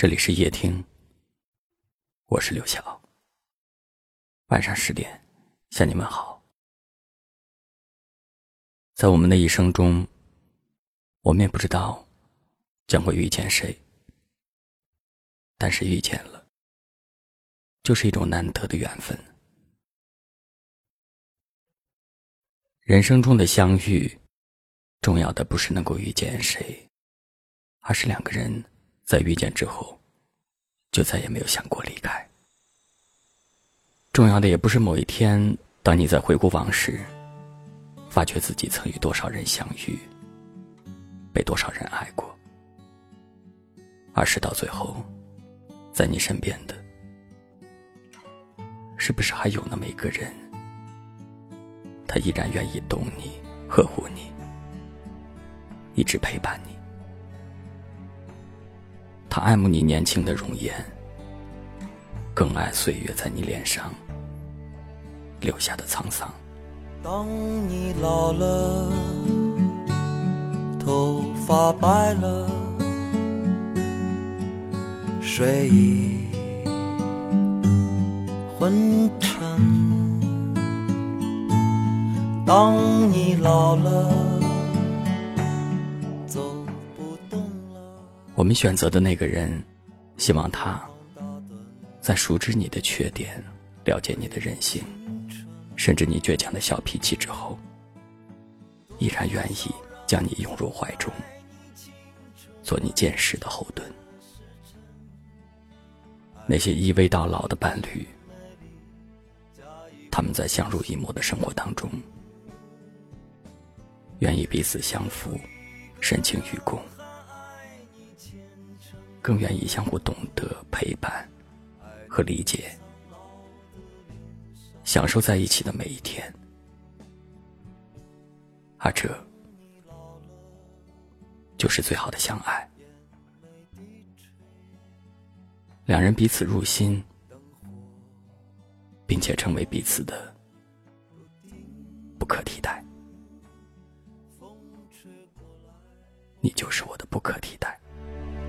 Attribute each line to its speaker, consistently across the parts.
Speaker 1: 这里是夜听，我是刘晓。晚上十点向你们好。在我们的一生中，我们也不知道将会遇见谁，但是遇见了，就是一种难得的缘分。人生中的相遇，重要的不是能够遇见谁，而是两个人。在遇见之后，就再也没有想过离开。重要的也不是某一天，当你在回顾往事，发觉自己曾与多少人相遇，被多少人爱过，而是到最后，在你身边的，是不是还有那么一个人，他依然愿意懂你、呵护你，一直陪伴你。他爱慕你年轻的容颜，更爱岁月在你脸上留下的沧桑。
Speaker 2: 当你老了，头发白了，睡意昏沉。当你老了。
Speaker 1: 我们选择的那个人，希望他，在熟知你的缺点、了解你的任性，甚至你倔强的小脾气之后，依然愿意将你拥入怀中，做你坚实的后盾。那些依偎到老的伴侣，他们在相濡以沫的生活当中，愿意彼此相扶，深情与共。更愿意相互懂得、陪伴和理解，享受在一起的每一天，而这就是最好的相爱。两人彼此入心，并且成为彼此的不可替代。你就是我的不可替代。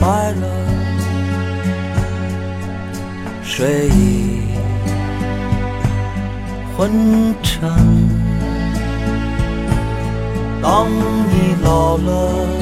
Speaker 2: 白了，睡意昏沉。当你老了，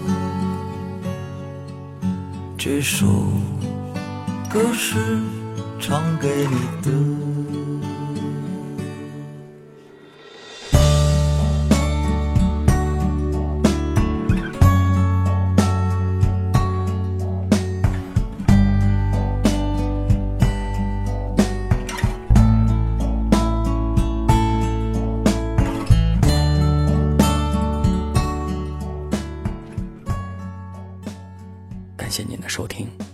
Speaker 2: 这首歌是唱给你的。感谢您的收听。